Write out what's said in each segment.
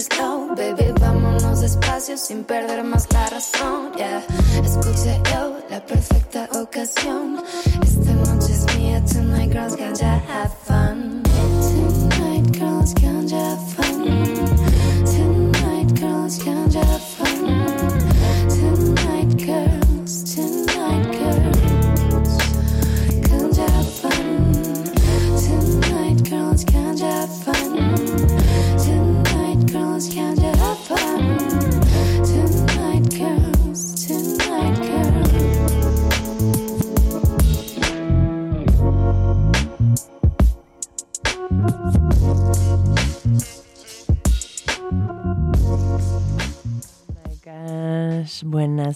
slow, baby, vámonos despacio sin perder más la razón. Ya yeah. escuché yo la perfecta ocasión. Esta noche es mía, tonight girls gotta have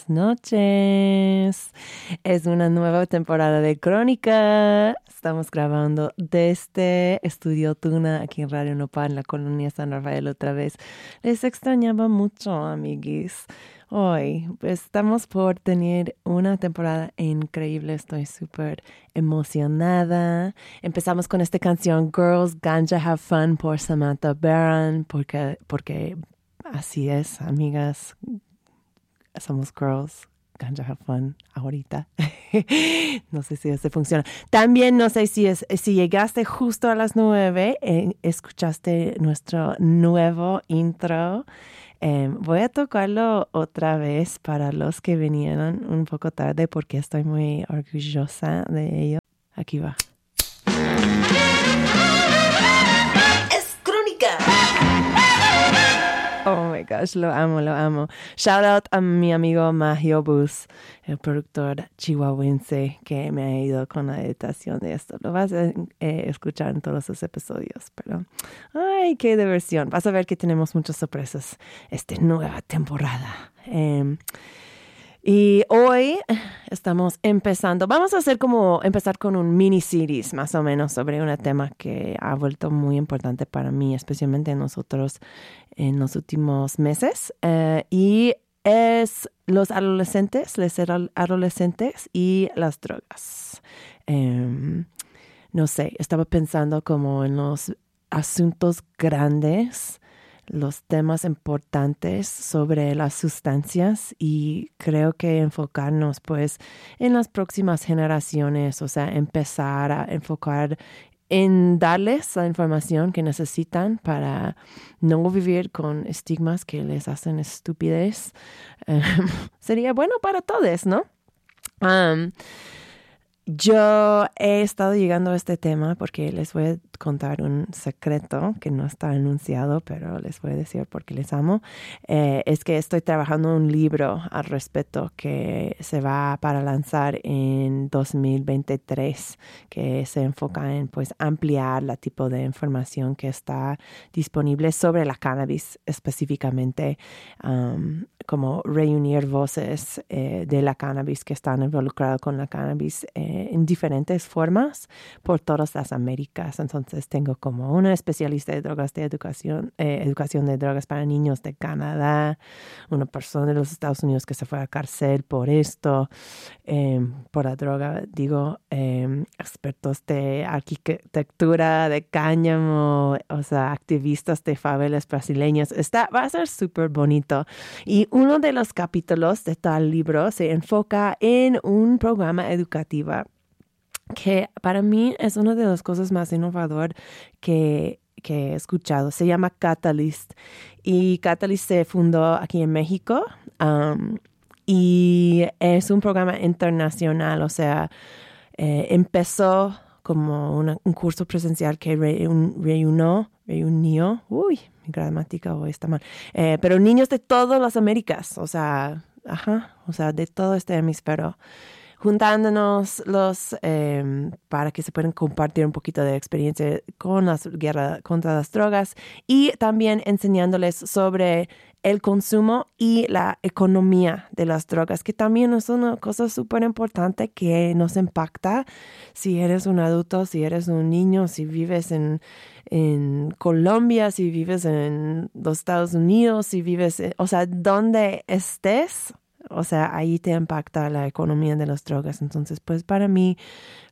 noches. Es una nueva temporada de Crónica. Estamos grabando desde Estudio Tuna aquí en Radio Nopal, en la colonia San Rafael otra vez. Les extrañaba mucho, amiguis. Hoy pues, estamos por tener una temporada increíble. Estoy súper emocionada. Empezamos con esta canción Girls Ganja Have Fun por Samantha Baron porque, porque así es, amigas somos girls, ganja Japón ahorita. no sé si eso funciona. También no sé si, es, si llegaste justo a las nueve, eh, escuchaste nuestro nuevo intro. Em, voy a tocarlo otra vez para los que vinieron un poco tarde porque estoy muy orgullosa de ello. Aquí va. Gosh, lo amo, lo amo. Shout out a mi amigo Magio Bus, el productor chihuahuense que me ha ido con la editación de esto. Lo vas a eh, escuchar en todos los episodios, pero ay, qué diversión. Vas a ver que tenemos muchas sorpresas esta nueva temporada. Em, y hoy estamos empezando, vamos a hacer como empezar con un mini series más o menos sobre un tema que ha vuelto muy importante para mí, especialmente nosotros en los últimos meses. Eh, y es los adolescentes, los adolescentes y las drogas. Em, no sé, estaba pensando como en los asuntos grandes los temas importantes sobre las sustancias y creo que enfocarnos pues en las próximas generaciones, o sea, empezar a enfocar en darles la información que necesitan para no vivir con estigmas que les hacen estupidez. sería bueno para todos, ¿no? Yo he estado llegando a este tema porque les voy a contar un secreto que no está anunciado, pero les voy a decir porque les amo. Eh, es que estoy trabajando un libro al respecto que se va para lanzar en 2023, que se enfoca en pues ampliar la tipo de información que está disponible sobre la cannabis específicamente, como reunir voces eh, de la cannabis que están involucradas con la cannabis. Eh, en diferentes formas por todas las Américas. Entonces tengo como una especialista de drogas de educación, eh, educación de drogas para niños de Canadá, una persona de los Estados Unidos que se fue a cárcel por esto, em, por la droga, digo, em, expertos de arquitectura, de cáñamo, o sea, activistas de favelas brasileñas. Está, va a ser súper bonito. Y uno de los capítulos de tal libro se enfoca en un programa educativo que para mí es una de las cosas más innovadoras que, he escuchado. Se llama Catalyst y Catalyst se fundó aquí en México um, y es un programa internacional, o sea, eh, empezó como un curso presencial que reunió, reunió, uy, mi gramática hoy está mal, eh, pero niños de todas las Américas, o sea, ajá, o sea, de todo este hemisferio juntándonos los em, para que se puedan compartir un poquito de experiencia con la guerra contra las drogas y también enseñándoles sobre el consumo y la economía de las drogas, que también es una cosa súper importante que nos impacta. Si eres un adulto, si eres un niño, si vives en, en Colombia, si vives en los Estados Unidos, si vives, o sea, donde estés, o sea, ahí te impacta la economía de las drogas. Entonces, pues para mí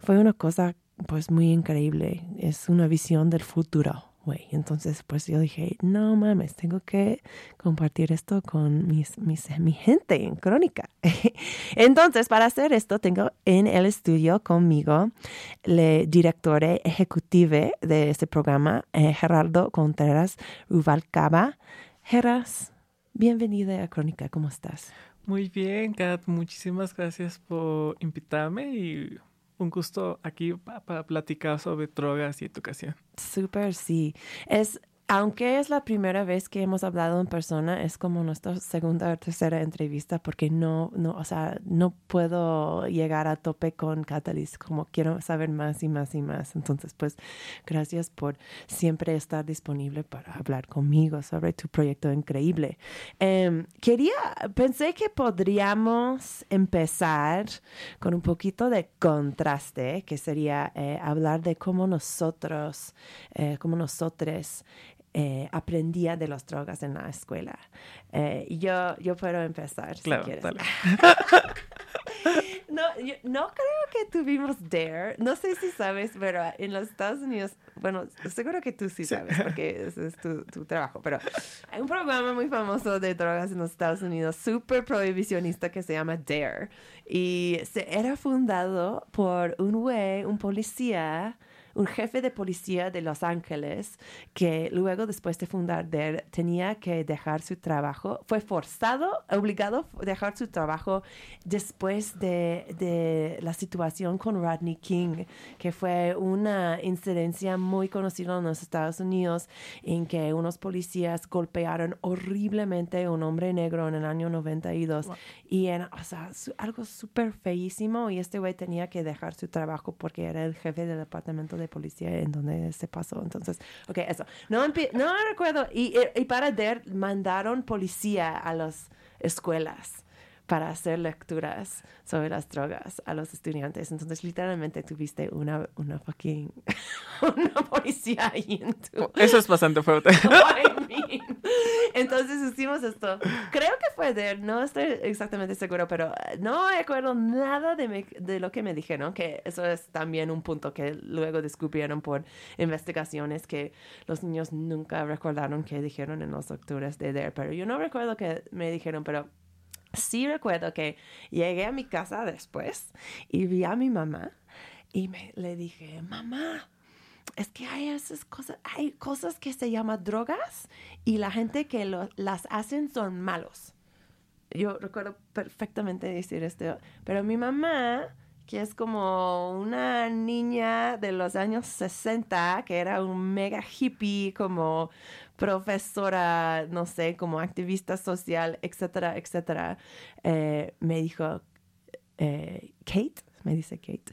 fue una cosa pues muy increíble. Es una visión del futuro, güey. Entonces, pues yo dije, no mames, tengo que compartir esto con mis, mis, mi gente en Crónica. Entonces, para hacer esto, tengo en el estudio conmigo el director ejecutivo de este programa, eh, Gerardo Contreras Rubalcaba. Geras, bienvenida a Crónica, ¿cómo estás? Muy bien, Kat, muchísimas gracias por invitarme y un gusto aquí para platicar sobre drogas y educación. Súper, sí. Es aunque es la primera vez que hemos hablado en persona, es como nuestra segunda o tercera entrevista porque no, no, o sea, no puedo llegar a tope con Catalyst, como quiero saber más y más y más. Entonces, pues, gracias por siempre estar disponible para hablar conmigo sobre tu proyecto increíble. Em, quería, pensé que podríamos empezar con un poquito de contraste, que sería eh, hablar de cómo nosotros, eh, cómo nosotros eh, aprendía de las drogas en la escuela. Eh, yo, yo puedo empezar. Claro, si Dale. no, no creo que tuvimos Dare. No sé si sabes, pero en los Estados Unidos, bueno, seguro que tú sí sabes, porque ese es tu, tu trabajo, pero hay un programa muy famoso de drogas en los Estados Unidos, súper prohibicionista, que se llama Dare. Y se era fundado por un güey, un policía un jefe de policía de Los Ángeles que luego, después de fundar DER, tenía que dejar su trabajo, fue forzado, obligado a dejar su trabajo después de, de la situación con Rodney King, que fue una incidencia muy conocida en los Estados Unidos en que unos policías golpearon horriblemente a un hombre negro en el año 92 y en, o sea, algo súper feísimo y este güey tenía que dejar su trabajo porque era el jefe del departamento de policía en donde se pasó. Entonces, ok, eso. No, no recuerdo. Y, y para DER mandaron policía a las escuelas para hacer lecturas sobre las drogas a los estudiantes. Entonces, literalmente tuviste una, una fucking, una policía ahí en tu... Eso es bastante fuerte. Entonces hicimos esto. Creo que fue de él, no estoy exactamente seguro, pero eh, no recuerdo nada de, de lo que me dijeron, que eso es también un punto que luego descubrieron por investigaciones que los niños nunca recordaron que dijeron en los octubres de DER, pero yo no recuerdo que me dijeron, pero sí recuerdo que llegué a mi casa después y vi a mi mamá y me, le dije, mamá, es que hay esas cosas, hay cosas que se llaman drogas y la gente que las hacen son malos. Yo recuerdo perfectamente decir esto, pero mi mamá, que es como una niña de los años 60, que era un mega hippie, como profesora, no sé, como activista social, etcétera, etcétera, eh, me dijo, eh, Kate, me dice Kate,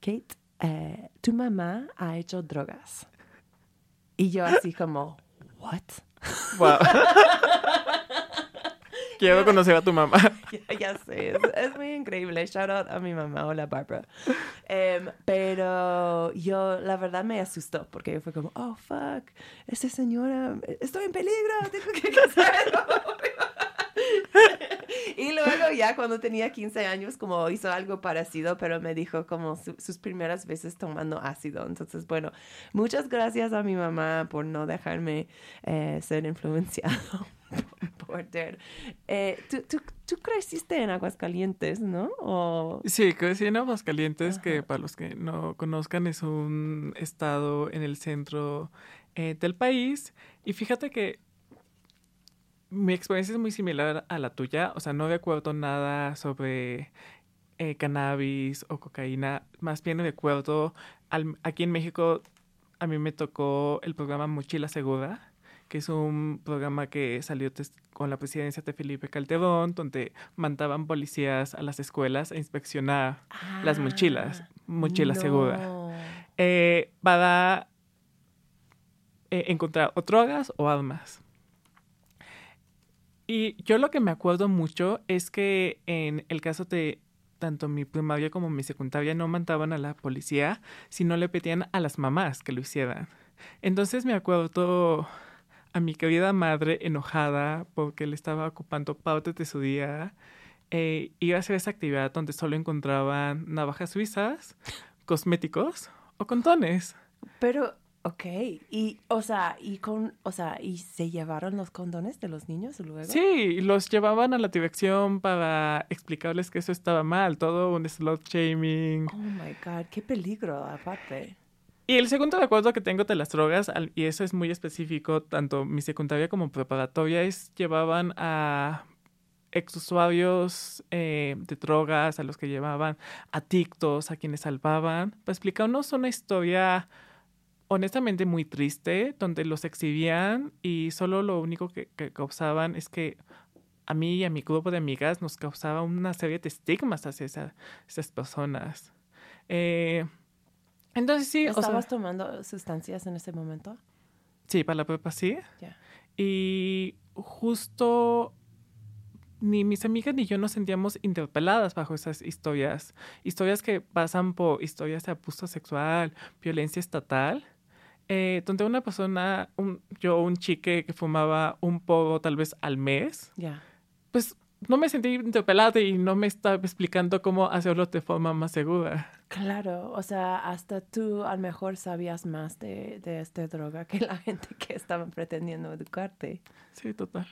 Kate, eh, tu mamá ha hecho drogas. Y yo así como, what? Wow. Quiero conocer a tu mamá. Ya, sé, es, muy increíble. Shout out a mi mamá, hola Barbara. Em, pero yo, la verdad, me asustó porque fue como, oh, fuck, esa señora, estoy en peligro, tengo que casarlo. y luego ya cuando tenía 15 años como hizo algo parecido, pero me dijo como sus primeras veces tomando ácido. Entonces, bueno, muchas gracias a mi mamá por no dejarme eh, ser influenciado por eh, ¿tú, tú, tú, creciste en Aguascalientes, ¿no? O... Sí, crecí en Aguascalientes, que para los que no conozcan es un estado en el centro eh, del país. Y fíjate que mi experiencia es muy similar a la tuya, o sea, no recuerdo nada sobre eh, cannabis o cocaína, más bien recuerdo, al, aquí en México a mí me tocó el programa Mochila Segura, que es un programa que salió con la presidencia de Felipe Calderón, donde mandaban policías a las escuelas a inspeccionar las mochilas, ah, mochila segura, eh, para eh, encontrar o drogas o armas. Y yo lo que me acuerdo mucho es que en el caso de tanto mi primaria como mi secundaria no mandaban a la policía, sino le pedían a las mamás que lo hicieran. Entonces me acuerdo a mi querida madre enojada porque le estaba ocupando parte de su día. Eh, iba a hacer esa actividad donde solo encontraban navajas suizas, cosméticos o condones. Pero Ok, y o sea, y con, o sea, y se llevaron los condones de los niños luego. Sí, los llevaban a la dirección para explicarles que eso estaba mal, todo un slot shaming. Oh my god, qué peligro aparte. Y el segundo acuerdo que tengo de las drogas, y eso es muy específico, tanto mi secundaria como preparatoria, es llevaban a ex usuarios eh, de drogas, a los que llevaban adictos, a quienes salvaban, para explicarnos una historia honestamente muy triste, donde los exhibían y solo lo único que, causaban es que a mí y a mi grupo de amigas nos causaba una serie de estigmas hacia esas personas. Eh, entonces sí. ¿Estabas tomando sustancias en ese momento? Sí, para la prepa sí. Y justo ni mis amigas ni yo nos sentíamos interpeladas bajo esas historias. Historias que pasan por historias de abuso sexual, violencia estatal eh, donde una persona, un, yo, un chique que fumaba un poco tal vez al mes, pues no me sentí interpelada y no me estaba explicando cómo hacerlo de forma más segura. Claro, o sea, hasta tú a lo mejor sabías más de, de esta droga que la gente que estaban pretendiendo educarte. Sí, total.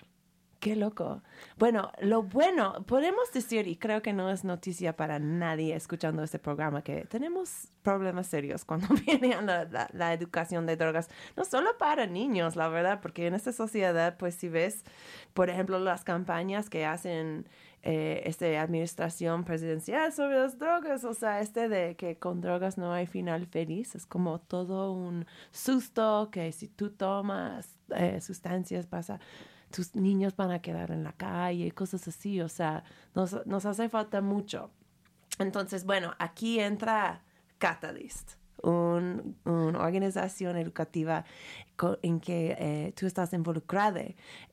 Qué loco. Bueno, lo bueno, podemos decir, y creo que no es noticia para nadie escuchando este programa, que tenemos problemas serios cuando viene la, la, educación de drogas, no solo para niños, la verdad, porque en esta sociedad, pues si ves, por ejemplo, las campañas que hacen eh, esta administración presidencial sobre las drogas, o sea, este de que con drogas no hay final feliz, es como todo un susto que si tú tomas eh, sustancias pasa tus niños van a quedar en la calle, cosas así, o sea, nos, nos hace falta mucho. Entonces, bueno, aquí entra Catalyst, una organización educativa en que eh, tú estás involucrada.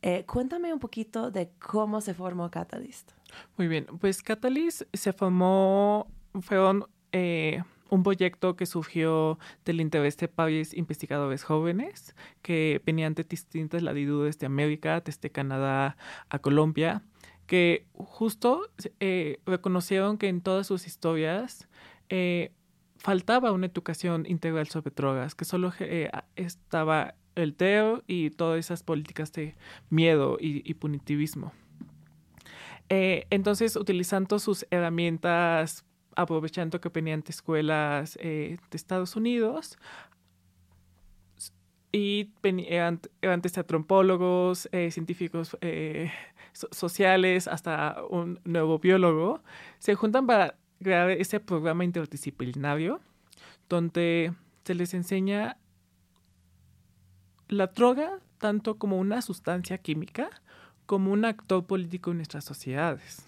Eh, cuéntame un poquito de cómo se formó Catalyst. Muy bien, pues Catalyst se formó, fueron eh, un proyecto que surgió del interés de varios investigadores jóvenes que venían de distintas latitudes de América, desde Canadá a Colombia, que justo eh, reconocieron que en todas sus historias eh, faltaba una educación integral sobre drogas, que solo eh, estaba el teo y todas esas políticas de miedo y, punitivismo. entonces, utilizando sus herramientas aprovechando que venían de escuelas eh, de Estados Unidos y eran, eran desde antropólogos, eh, científicos eh, sociales, hasta un nuevo biólogo, se juntan para crear ese programa interdisciplinario donde se les enseña la droga tanto como una sustancia química como un actor político en nuestras sociedades.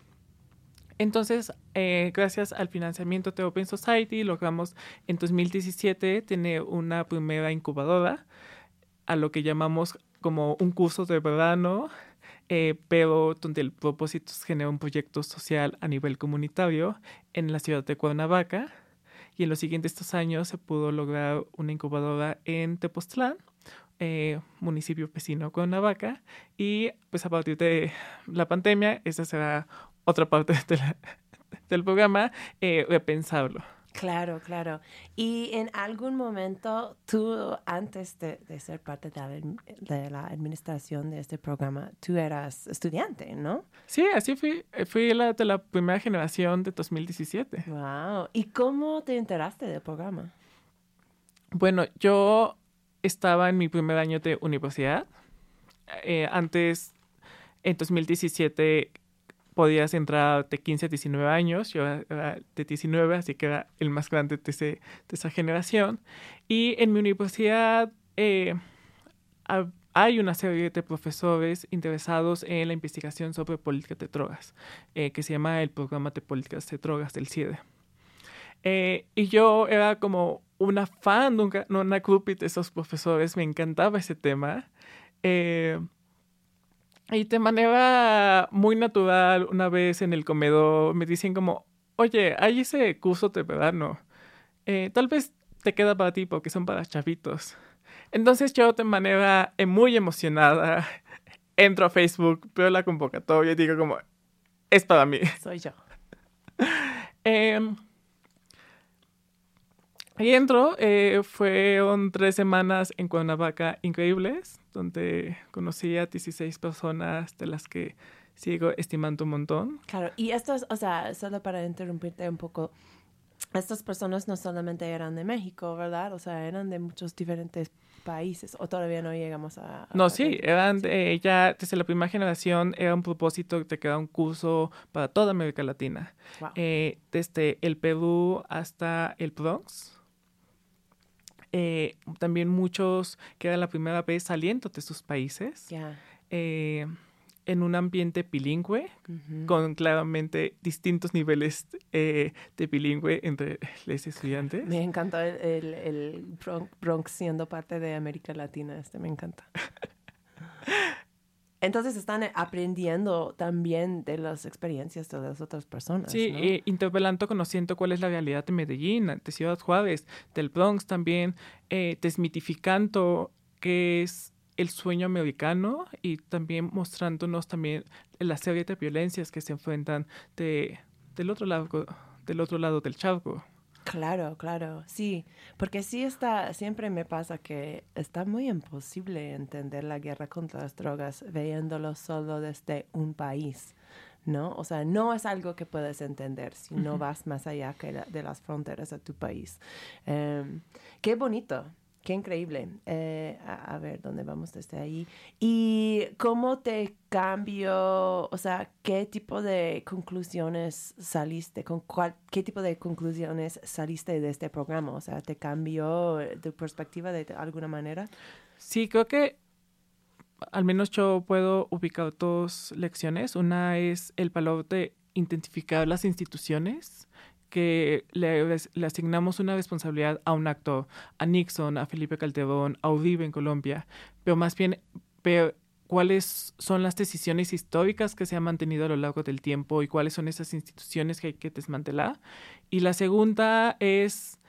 Entonces, eh, gracias al financiamiento de Open Society, logramos en 2017 tener una primera incubadora, a lo que llamamos como un curso de verano, eh, pero donde el propósito es generar un proyecto social a nivel comunitario en la ciudad de Cuernavaca. Y en los siguientes dos años se pudo lograr una incubadora en Tepoztlán, eh, municipio vecino Cuernavaca. Y pues a partir de la pandemia, esa será otra parte del programa, eh, repensarlo. Claro, claro. Y en algún momento, tú, antes de, ser parte de la, administración de este programa, tú eras estudiante, ¿no? Sí, así fui. Fui la de la primera generación de 2017. Wow. ¿Y cómo te enteraste del programa? Bueno, yo estaba en mi primer año de universidad. Eh, antes, en 2017, podías entrar de 15 a 19 años, yo era de 19, así que era el más grande de, ese, de esa generación. Y en mi universidad eh, hay una serie de profesores interesados en la investigación sobre políticas de drogas, eh, que se llama el Programa de Políticas de Drogas del CIDE. Eh, y yo era como una fan, nunca, no una groupie de esos profesores, me encantaba ese tema. Y de manera muy natural, una vez en el comedor, me dicen como, oye, hay ese curso de verano. Eh, tal vez te queda para ti porque son para chavitos. Entonces yo de manera eh, muy emocionada entro a Facebook, veo la convocatoria y digo como, es para mí. Soy yo. eh, y entro, eh, fueron tres semanas en Cuernavaca increíbles, donde conocí a 16 personas de las que sigo estimando un montón. Claro, y esto es, o sea, solo para interrumpirte un poco, estas personas no solamente eran de México, ¿verdad? O sea, eran de muchos diferentes países, o todavía no llegamos a... no, sí, eran de, ya desde la primera generación era un propósito de crear un curso para toda América Latina, eh, desde el Perú hasta el Bronx eh, también muchos que era la primera vez saliendo de sus países. Eh, en un ambiente bilingüe, con claramente distintos niveles eh, de bilingüe entre los estudiantes. Me encanta el, el, Bronx siendo parte de América Latina, este me encanta. Entonces están aprendiendo también de las experiencias de las otras personas. Sí, ¿no? interpelando, conociendo cuál es la realidad de Medellín, de Ciudad Juárez, del Bronx también, eh, desmitificando qué es el sueño americano y también mostrándonos también la serie de violencias que se enfrentan de, del, otro lado, del otro lado del charco. Claro, claro, sí, porque sí está, siempre me pasa que está muy imposible entender la guerra contra las drogas viéndolo solo desde un país, ¿no? O sea, no es algo que puedes entender si no vas más allá que de las fronteras de tu país. Em, qué bonito, Qué increíble. Eh, a, ver, ¿dónde vamos desde ahí? ¿Y cómo te cambió, o sea, qué tipo de conclusiones saliste, con cuál, qué tipo de conclusiones saliste de este programa? O sea, ¿te cambió tu perspectiva de, alguna manera? Sí, creo que al menos yo puedo ubicar dos lecciones. Una es el valor de identificar las instituciones que le, asignamos una responsabilidad a un actor, a Nixon, a Felipe Calderón, a Uribe en Colombia, pero más bien ver cuáles son las decisiones históricas que se han mantenido a lo largo del tiempo y cuáles son esas instituciones que hay que desmantelar. Y la segunda es,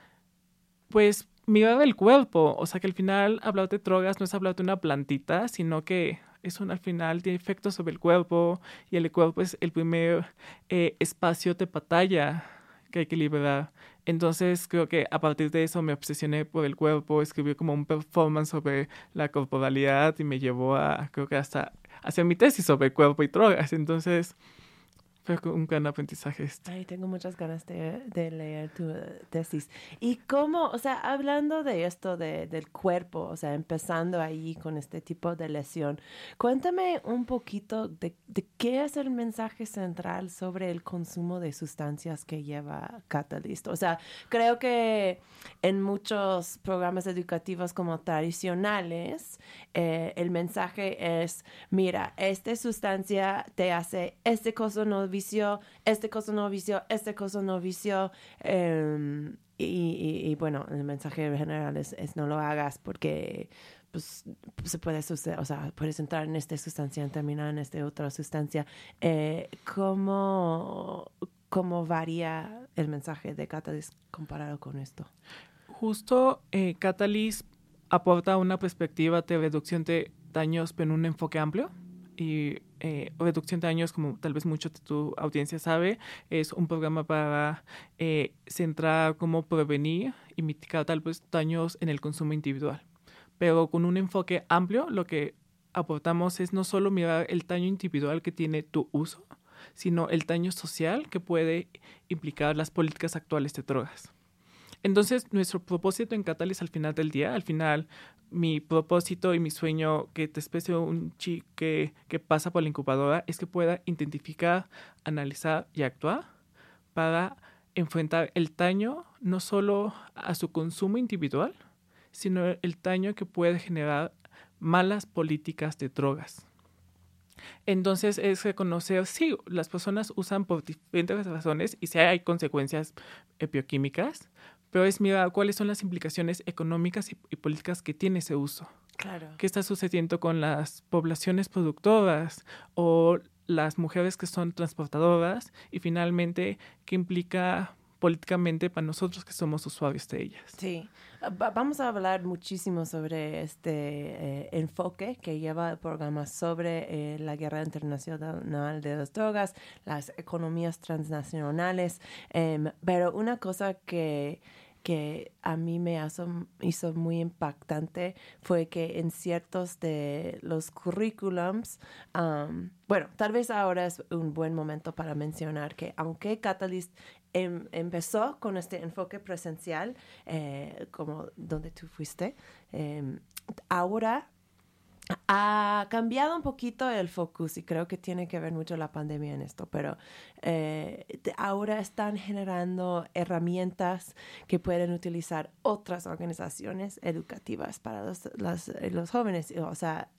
pues, mirar el cuerpo, o sea que al final hablar de drogas no es hablar de una plantita, sino que es un, al final tiene efectos sobre el cuerpo y el cuerpo es el primer eh, espacio de batalla que liberar. Entonces creo que a partir de eso me obsesioné por el cuerpo, escribí como un performance sobre la corporalidad y me llevó a, creo que hasta hacer mi tesis sobre cuerpo y drogas. Entonces fue un gran aprendizaje este. Ay, tengo muchas ganas de, leer tu eh, tesis. Y cómo, o sea, hablando de esto de, del cuerpo, o sea, empezando ahí con este tipo de lesión, cuéntame un poquito de, de qué es el mensaje central sobre el consumo de sustancias que lleva Catalyst. O sea, creo que en muchos programas educativos como tradicionales, eh, el mensaje es, mira, esta sustancia te hace este cosa no vicio, este cosa no vicio, este cosa no vicio. Em, y, bueno, el mensaje general es, no lo hagas porque pues, se puede suceder, o sea, puedes entrar en esta sustancia y terminar en esta otra sustancia. Eh, ¿cómo, ¿Cómo varía el mensaje de Catalyst comparado con esto? Justo eh, Catalyst aporta una perspectiva de reducción de daños en un enfoque amplio y eh, reducción de daños, como tal vez mucho de tu audiencia sabe, es un programa para eh, centrar cómo prevenir y mitigar tal vez daños en el consumo individual. Pero con un enfoque amplio, lo que aportamos es no solo mirar el daño individual que tiene tu uso, sino el daño social que puede implicar las políticas actuales de drogas. Entonces, nuestro propósito en Catalyst al final del día, al final, mi propósito y mi sueño que te especie un chico que, que pasa por la incubadora es que pueda identificar, analizar y actuar para enfrentar el daño no solo a su consumo individual, sino el daño que puede generar malas políticas de drogas. Entonces es reconocer, sí, las personas usan por diferentes razones y sí hay consecuencias bioquímicas, pero es mirar cuáles son las implicaciones económicas y, políticas que tiene ese uso. Claro. ¿Qué está sucediendo con las poblaciones productoras o las mujeres que son transportadoras? Y finalmente, ¿qué implica políticamente para nosotros que somos usuarios de ellas. Sí, vamos a hablar muchísimo sobre este eh, enfoque que lleva el programa sobre eh, la guerra internacional de las drogas, las economías transnacionales, em, pero una cosa que que a mí me hizo, muy impactante fue que en ciertos de los currículums, bueno, tal vez ahora es un buen momento para mencionar que aunque Catalyst em, empezó con este enfoque presencial, eh, como donde tú fuiste, em, ahora ha cambiado un poquito el focus y creo que tiene que ver mucho la pandemia en esto, pero eh, ahora están generando herramientas que pueden utilizar otras organizaciones educativas para los, los jóvenes. O sea,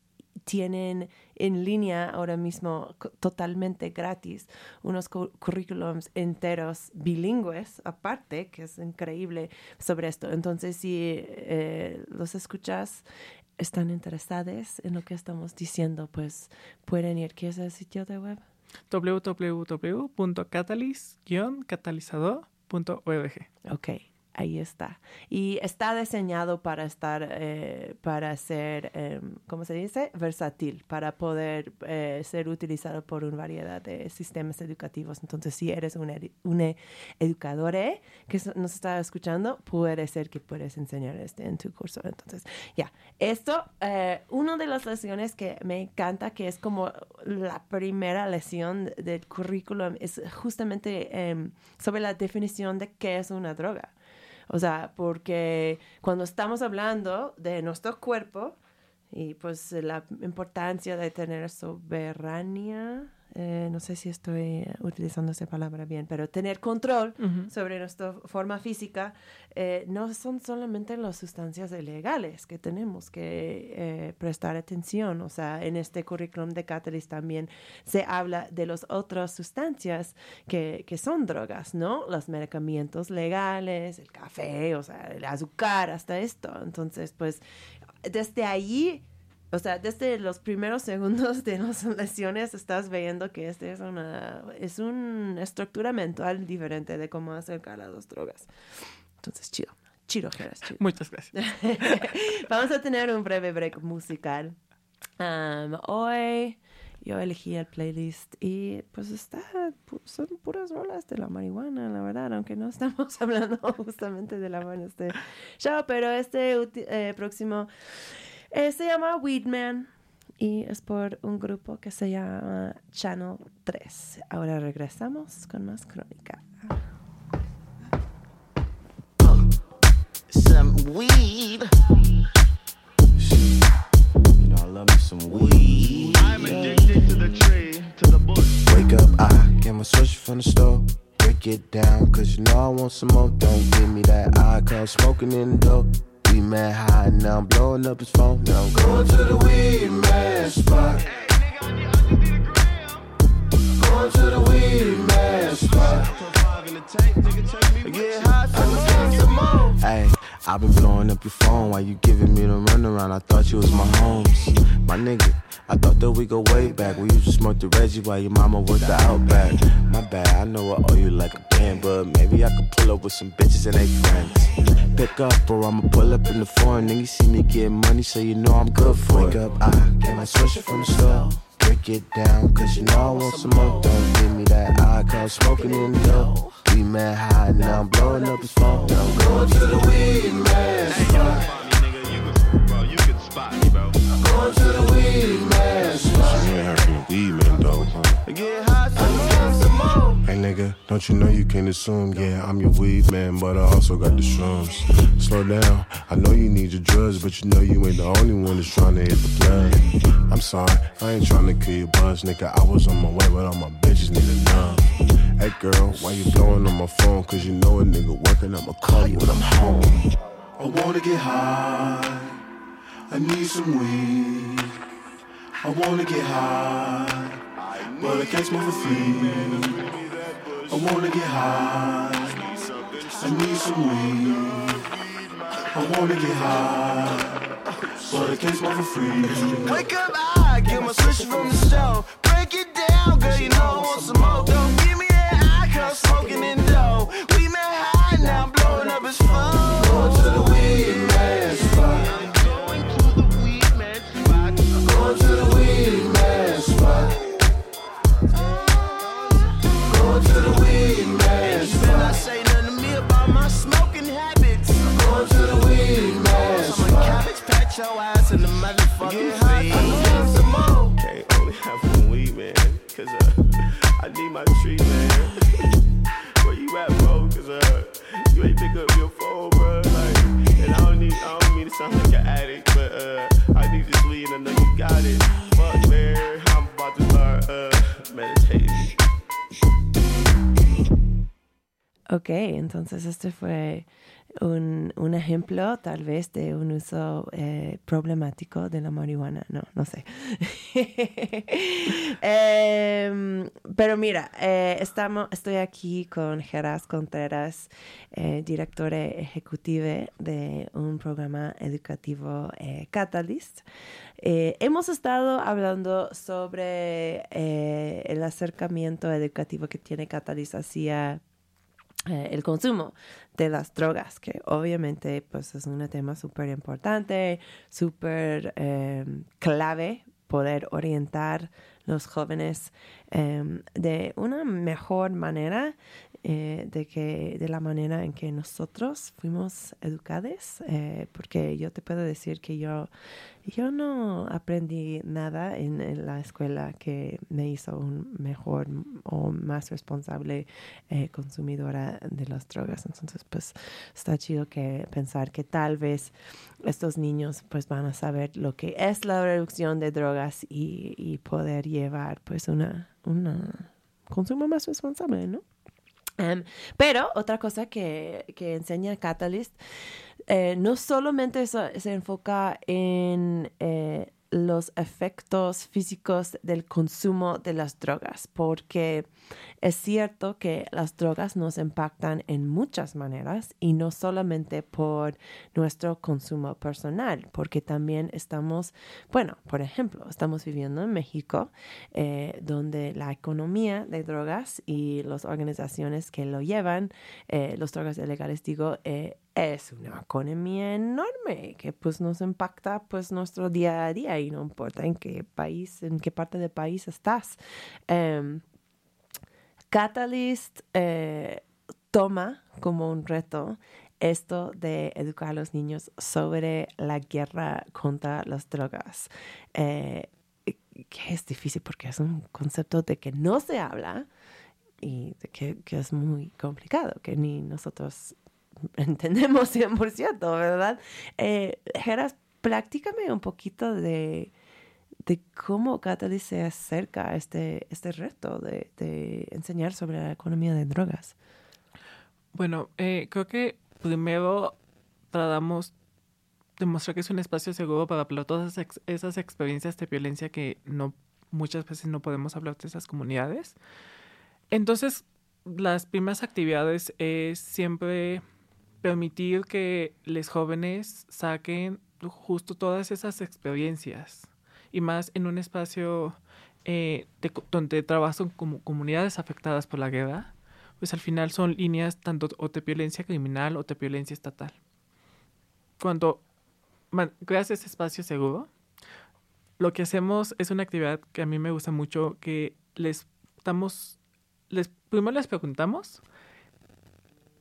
tienen en línea ahora mismo totalmente gratis unos currículums enteros bilingües aparte, que es increíble sobre esto. Entonces, si eh, los escuchas están interesados en lo que estamos diciendo, pues pueden ir. ¿Qué es el sitio de web? www.catalyst-catalizador.org. Ok, ahí está. Y está diseñado para estar, eh, para ser, eh, ¿cómo se dice? Versátil, para poder eh, ser utilizado por una variedad de sistemas educativos. Entonces, si eres un, un educador que nos está escuchando, puede ser que puedes enseñar este en tu curso. Entonces, ya, esto, una de las lecciones que me encanta, que es como la primera lección del currículum, es justamente em, sobre la definición de qué es una droga. O sea, porque cuando estamos hablando de nuestro cuerpo y pues la importancia de tener soberanía, eh, no sé si estoy utilizando esa palabra bien, pero tener control sobre nuestra forma física, eh, no son solamente las sustancias ilegales que tenemos que eh, prestar atención. O sea, en este currículum de Catalyst también se habla de las otras sustancias que, que son drogas, ¿no? Los medicamentos legales, el café, o sea, el azúcar, hasta esto. Entonces, pues, desde ahí o sea, desde los primeros segundos de las lesiones estás viendo que este es una, es una estructura mental diferente de cómo acercar a las drogas. Entonces, chido. Chido, Geras, chido. Muchas gracias. Vamos a tener un breve break musical. hoy yo elegí el playlist y pues está, son puras rolas de la marihuana, la verdad, aunque no estamos hablando justamente de la marihuana este show, pero este eh, próximo eh, se llama Weedman y es por un grupo que se llama Channel 3. Ahora regresamos con más crónica. Some weed. You know I love me some weed. I'm addicted to the tree, to the bush. Wake up, I get my switch from the store. Break it down, cause you know I want some more. Don't give me that eye, cause smoking in the door. We mad high, now I'm blowing up his phone. Now I'm going to the weed man spot. Going to the weed man spot. Get high, so some more. Hey. I've been blowing up your phone while you giving me the runaround. I thought you was my homes. My nigga, I thought that we go way back. We used to smoke the Reggie while your mama worked the Outback. My bad, I know I owe you like a band, but maybe I could pull up with some bitches and they friends. Pick up or I'ma pull up in the foreign. Nigga see me getting money, so you know I'm good for Wake it. up, I get my swisher from the store. Break it down, cause you know I want some more. Don't give me that eye, cause smoking in the door. We mad high, now I'm blowing up his phone. Now I'm going to the weed man spot. Bro, you can spot me, bro. Going to the weed man spot. You ain't heard from weed man, though, huh? Get high, some more. Hey, nigga, don't you know you can't assume? Yeah, I'm your weed man, but I also got the shrooms. Slow down, I know you need your drugs, but you know you ain't the only one that's trying to hit the plug. I'm sorry, I ain't trying to kill your buzz, nigga. I was on my way, but all my bitches need a numb. Hey girl, why you blowing on my phone? Cause you know a nigga working, I'ma call you when I'm home. I wanna get high, I need some weed. I wanna get high, but I can't smoke for free. I wanna get high, I need some weed. I wanna get high, but I can't smoke for free. Wake up, I get my switch from the stove. Break it down, girl, you know I want some more. Don't give me girl smoking in dough. We met high, now I'm blowing up his phone. Going to the weed este fue un, un, ejemplo tal vez de un uso eh, problemático de la marihuana. No, no sé. eh, pero mira, eh, estamos, estoy aquí con Geras Contreras, eh, directora ejecutiva de un programa educativo Catalyst. hemos estado hablando sobre el acercamiento educativo que tiene Catalyst hacia eh, el consumo de las drogas, que obviamente pues es un tema súper importante, súper em, clave poder orientar los jóvenes em, de una mejor manera eh, de que de la manera en que nosotros fuimos educados eh, porque yo te puedo decir que yo yo no aprendí nada en, la escuela que me hizo un mejor o más responsable eh, consumidora de las drogas. Entonces pues está chido que pensar que tal vez estos niños pues van a saber lo que es la reducción de drogas y, y poder llevar pues una una consumo más responsable no pero otra cosa que, que enseña Catalyst, eh, no solamente se enfoca en eh, los efectos físicos del consumo de las drogas, porque es cierto que las drogas nos impactan en muchas maneras y no solamente por nuestro consumo personal, porque también estamos, bueno, por ejemplo, estamos viviendo en México, eh, donde la economía de drogas y las organizaciones que lo llevan, eh, los drogas ilegales, digo, eh, es una economía enorme que pues nos impacta pues nuestro día a día y no importa en qué país, en qué parte del país estás. Em, Catalyst eh, toma como un reto esto de educar a los niños sobre la guerra contra las drogas. Eh, que es difícil porque es un concepto de que no se habla y de que, que es muy complicado, que ni nosotros entendemos 100%, ¿verdad? Eh, Geras, un poquito de, de cómo Catalyst se acerca a este, este reto de, enseñar sobre la economía de drogas. Bueno, eh, creo que primero tratamos de mostrar que es un espacio seguro para hablar todas esas experiencias de violencia que no muchas veces no podemos hablar de esas comunidades. Entonces, las primeras actividades es siempre permitir que los jóvenes saquen justo todas esas experiencias y más en un espacio eh, donde trabajan como comunidades afectadas por la guerra, pues al final son líneas tanto o de violencia criminal o de violencia estatal. Cuando creas ese espacio seguro, lo que hacemos es una actividad que a mí me gusta mucho, que les damos, les, primero les preguntamos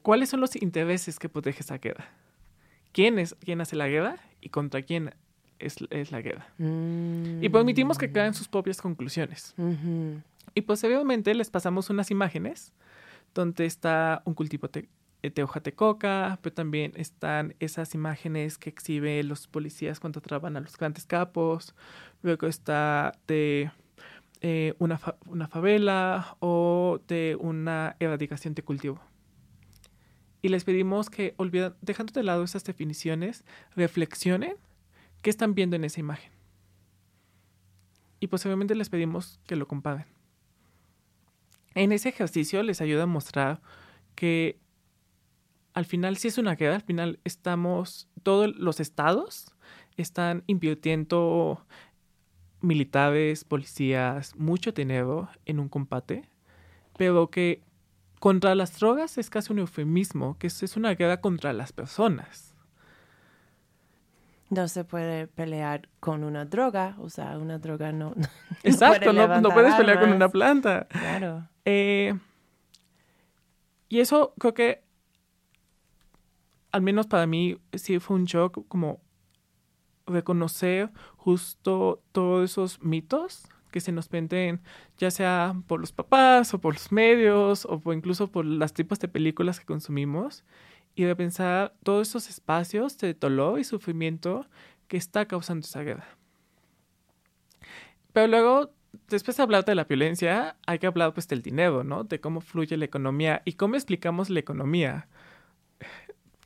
¿Cuáles son los intereses que protege esa guerra? ¿Quién, es, quién hace la guerra y contra quién es, la guerra? Y permitimos que crean sus propias conclusiones. Y posteriormente les pasamos unas imágenes donde está un cultivo de coca, pero también están esas imágenes que exhiben los policías cuando traban a los grandes capos. Luego está de eh, una, una favela o de una erradicación de cultivo y les pedimos que, olvidan, dejando de lado esas definiciones, reflexionen qué están viendo en esa imagen. Y posiblemente les pedimos que lo comparen. En ese ejercicio les ayuda a mostrar que al final, si es una guerra, al final estamos, todos los estados están invirtiendo militares, policías, mucho dinero en un combate, pero que contra las drogas es casi un eufemismo, que es una guerra contra las personas. No se puede pelear con una droga, o sea, una droga no. Exacto, no, puedes pelear con una planta. Claro. Eh, y eso creo que, al menos para mí, sí fue un shock como reconocer justo todos esos mitos que se nos venden, ya sea por los papás o por los medios o incluso por los tipos de películas que consumimos, y de pensar todos esos espacios de dolor y sufrimiento que está causando esa guerra. Pero luego, después de hablar de la violencia, hay que hablar pues del dinero, ¿no? De cómo fluye la economía y cómo explicamos la economía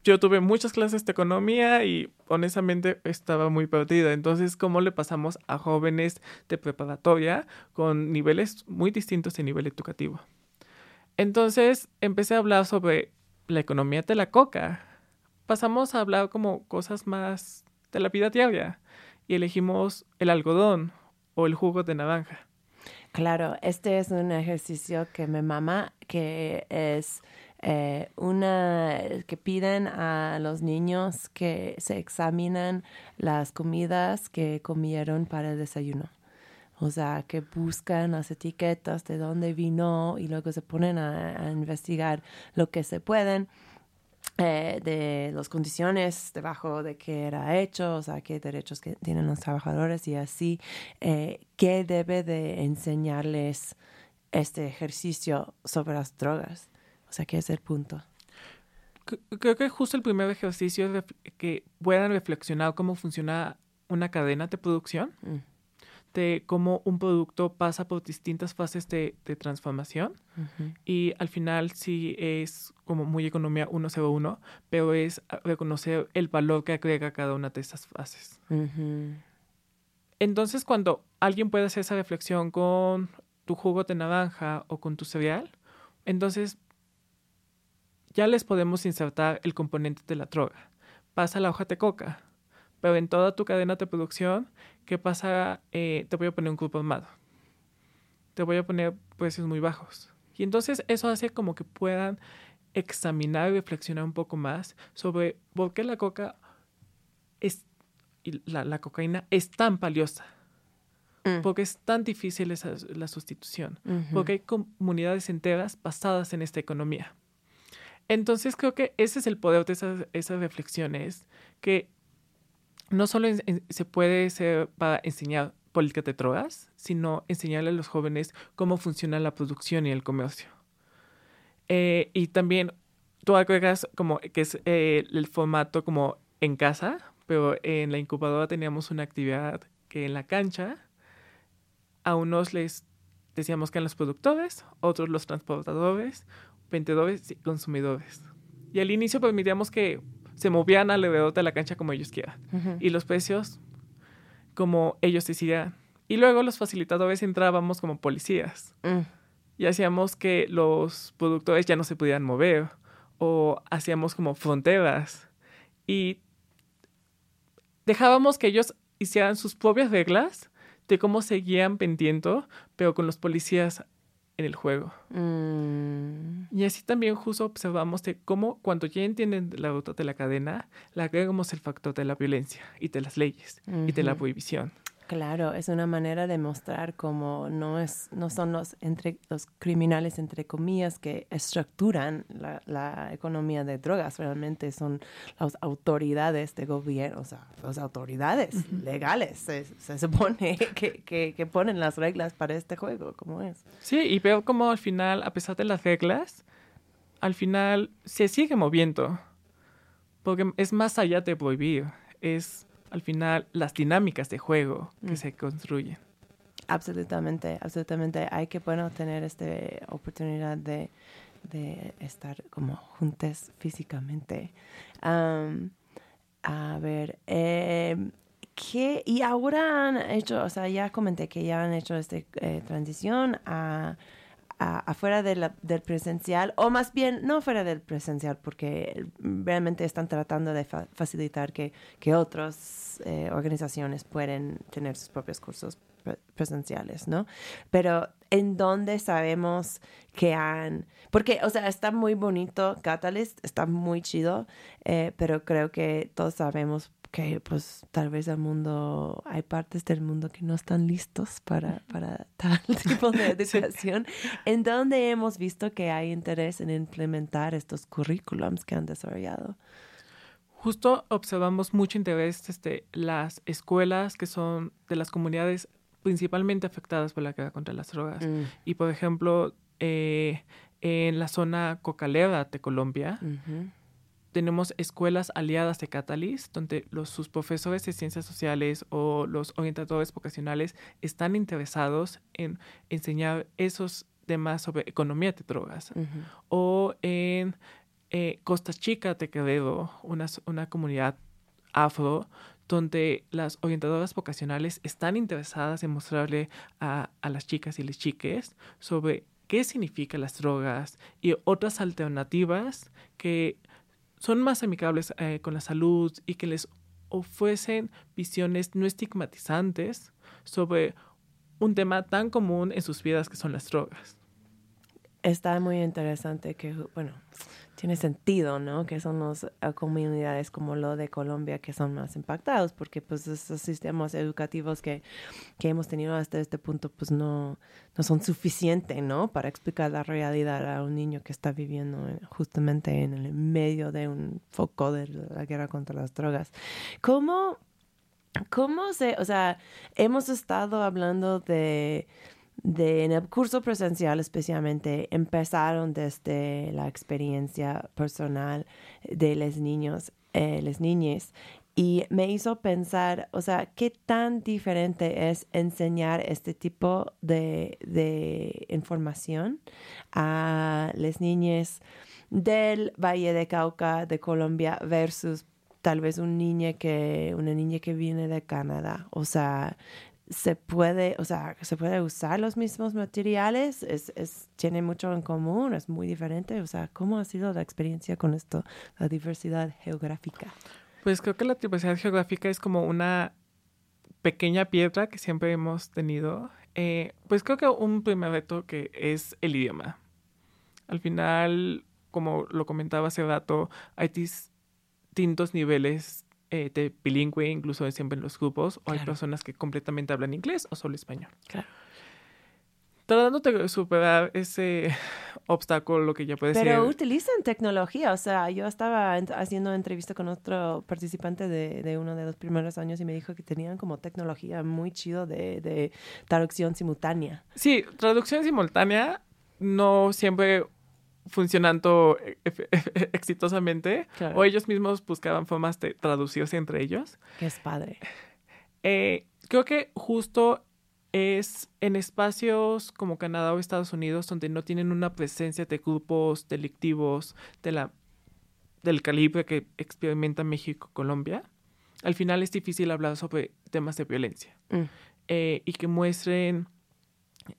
yo tuve muchas clases de economía y honestamente estaba muy perdida. Entonces, ¿cómo le pasamos a jóvenes de preparatoria con niveles muy distintos de nivel educativo? Entonces, empecé a hablar sobre la economía de la coca. Pasamos a hablar como cosas más de la vida diaria y elegimos el algodón o el jugo de naranja. Claro, este es un ejercicio que me mama, que es eh, una que piden a los niños que se examinan las comidas que comieron para el desayuno. O sea, que buscan las etiquetas de dónde vino y luego se ponen a, investigar lo que se pueden. Eh, de las condiciones debajo de qué era hecho, o sea, qué derechos que tienen los trabajadores y así, eh, qué debe de enseñarles este ejercicio sobre las drogas. O sea, ¿qué es el punto? Creo que justo el primer ejercicio es que puedan reflexionar cómo funciona una cadena de producción. Mm de cómo un producto pasa por distintas fases de, transformación y al final sí es como muy economía 101, pero es reconocer el valor que agrega cada una de esas fases. Entonces cuando alguien puede hacer esa reflexión con tu jugo de naranja o con tu cereal, entonces ya les podemos insertar el componente de la droga. Pasa la hoja de coca, pero en toda tu cadena de producción ¿qué pasa? Eh, te voy a poner un grupo armado. Te voy a poner precios muy bajos. Y entonces eso hace como que puedan examinar y reflexionar un poco más sobre por qué la coca es, la, la cocaína es tan valiosa. Mm. Porque es tan difícil esa, la sustitución. Porque hay comunidades enteras basadas en esta economía. Entonces creo que ese es el poder de esas, reflexiones, que no solo se puede ser para enseñar política de drogas, sino enseñarle a los jóvenes cómo funciona la producción y el comercio. Eh, y también tú agregas como que es eh, el formato como en casa, pero en la incubadora teníamos una actividad que en la cancha a unos les decíamos que eran los productores, otros los transportadores, vendedores y consumidores. Y al inicio permitíamos que se movían alrededor de la cancha como ellos quieran. Y los precios como ellos decidían. Y luego los facilitadores entrábamos como policías. Mm. Y hacíamos que los productores ya no se pudieran mover. O hacíamos como fronteras. Y dejábamos que ellos hicieran sus propias reglas de cómo seguían vendiendo, pero con los policías en el juego. Mm. Y así también justo observamos de cómo cuando ya entienden la ruta de la cadena, le agregamos el factor de la violencia y de las leyes y de la prohibición. Claro, es una manera de mostrar cómo no, es, no son los, entre, los criminales, entre comillas, que estructuran la, economía de drogas, realmente son las autoridades de gobierno, o sea, las autoridades legales, se, supone que, que, ponen las reglas para este juego, como es. Sí, y veo como al final, a pesar de las reglas, al final se sigue moviendo, porque es más allá de prohibir, es al final las dinámicas de juego que mm. se construyen. Absolutamente, absolutamente. Hay que bueno tener esta oportunidad de, de estar como juntos físicamente. a ver, eh, ¿qué? Y ahora han hecho, o sea, ya comenté que ya han hecho esta eh, transición a afuera del presencial, o más bien no fuera del presencial, porque realmente están tratando de facilitar que, que otras eh, organizaciones pueden tener sus propios cursos presenciales, ¿no? Pero en dónde sabemos que han, porque, o sea, está muy bonito Catalyst, está muy chido, eh, pero creo que todos sabemos que pues tal vez el mundo, hay partes del mundo que no están listos para, para tal tipo de educación, en donde hemos visto que hay interés en implementar estos currículums que han desarrollado. Justo observamos mucho interés desde las escuelas que son de las comunidades principalmente afectadas por la guerra contra las drogas. Mm. Y por ejemplo, eh, en la zona cocalera de Colombia, tenemos escuelas aliadas de Catalyst, donde los, sus profesores de ciencias sociales o los orientadores vocacionales están interesados en enseñar esos temas sobre economía de drogas. O en eh, Costa Chica de Quevedo, una, una comunidad afro, donde las orientadoras vocacionales están interesadas en mostrarle a, a las chicas y los chiques sobre qué significan las drogas y otras alternativas que son más amigables eh, con la salud y que les ofrecen visiones no estigmatizantes sobre un tema tan común en sus vidas que son las drogas. Está muy interesante que, bueno, tiene sentido, ¿no? Que son las eh, comunidades como lo de Colombia que son más impactados, porque pues estos sistemas educativos que, que hemos tenido hasta este punto pues no, no son suficientes, ¿no? Para explicar la realidad a un niño que está viviendo justamente en el medio de un foco de la guerra contra las drogas. ¿Cómo, cómo se, o sea, hemos estado hablando de de, en el curso presencial especialmente empezaron desde la experiencia personal de los niños, eh, las niñas, y me hizo pensar, o sea, qué tan diferente es enseñar este tipo de, de información a las niñas del Valle de Cauca, de Colombia, versus tal vez un niño que, una niña que viene de Canadá. O sea, se puede, o sea, se puede usar los mismos materiales, es, es, tiene mucho en común, es muy diferente. O sea, ¿cómo ha sido la experiencia con esto, la diversidad geográfica? Pues creo que la diversidad geográfica es como una pequeña piedra que siempre hemos tenido. Eh, pues creo que un primer reto que es el idioma. Al final, como lo comentaba hace rato, hay distintos niveles eh, de bilingüe, incluso siempre en los grupos, o hay personas que completamente hablan inglés o solo español. Claro. Tratando de superar ese obstáculo que ya puede ser. Pero utilizan tecnología, o sea, yo estaba haciendo entrevista con otro participante de, de, uno de los primeros años y me dijo que tenían como tecnología muy chido de, de traducción simultánea. Sí, traducción simultánea no siempre funcionando e, exitosamente o ellos mismos buscaban formas de traducirse entre ellos. Que es padre. Eh, creo que justo es en espacios como Canadá o Estados Unidos donde no tienen una presencia de grupos delictivos de la, del calibre que experimenta México Colombia. Al final es difícil hablar sobre temas de violencia mm. eh, y que muestren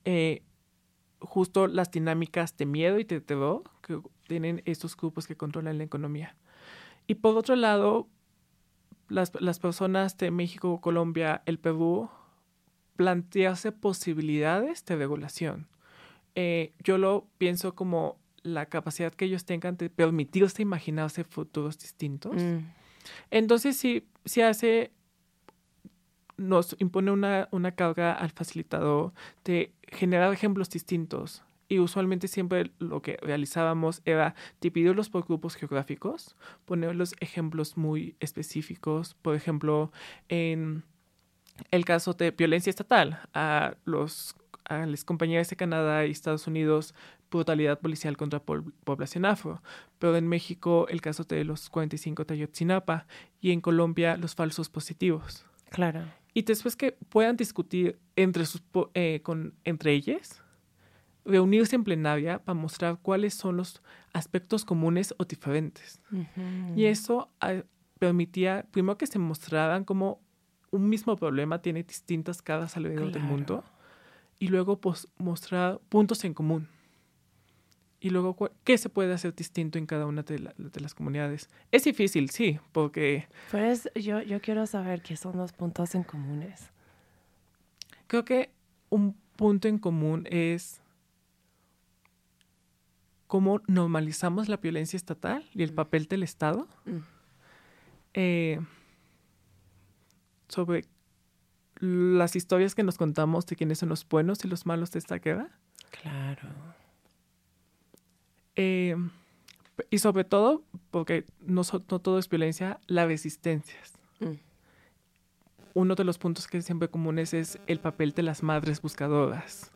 eh, justo las dinámicas de miedo y de terror que tienen estos grupos que controlan la economía. Y por otro lado, las, las personas de México, Colombia, el Perú, plantearse posibilidades de regulación. Eh, yo lo pienso como la capacidad que ellos tengan de permitirse imaginarse futuros distintos. Mm. Entonces, si, si hace nos impone una, una carga al facilitador de generar ejemplos distintos. Y usualmente siempre lo que realizábamos era dividirlos por grupos geográficos, poner los ejemplos muy específicos. Por ejemplo, en el caso de violencia estatal, a los a las compañías de Canadá y Estados Unidos, brutalidad policial contra población afro, pero en México el caso de los 45 de Ayotzinapa y en Colombia los falsos positivos. Claro y después que puedan discutir entre, sus, eh, con, entre ellas, reunirse en plenaria para mostrar cuáles son los aspectos comunes o diferentes. Y eso ah, permitía, primero que se mostraran como un mismo problema tiene distintas caras alrededor del mundo, y luego pues, mostrar puntos en común y luego qué se puede hacer distinto en cada una de, las comunidades. Es difícil, sí, porque... Pues yo, yo quiero saber qué son los puntos en comunes. Creo que un punto en común es cómo normalizamos la violencia estatal y el mm. papel del Estado. Mm. Eh, sobre las historias que nos contamos de quiénes son los buenos y los malos de esta guerra. Claro. Eh, y sobre todo, porque no, no, todo es violencia, las resistencias. Mm. Uno de los puntos que siempre comunes es el papel de las madres buscadoras,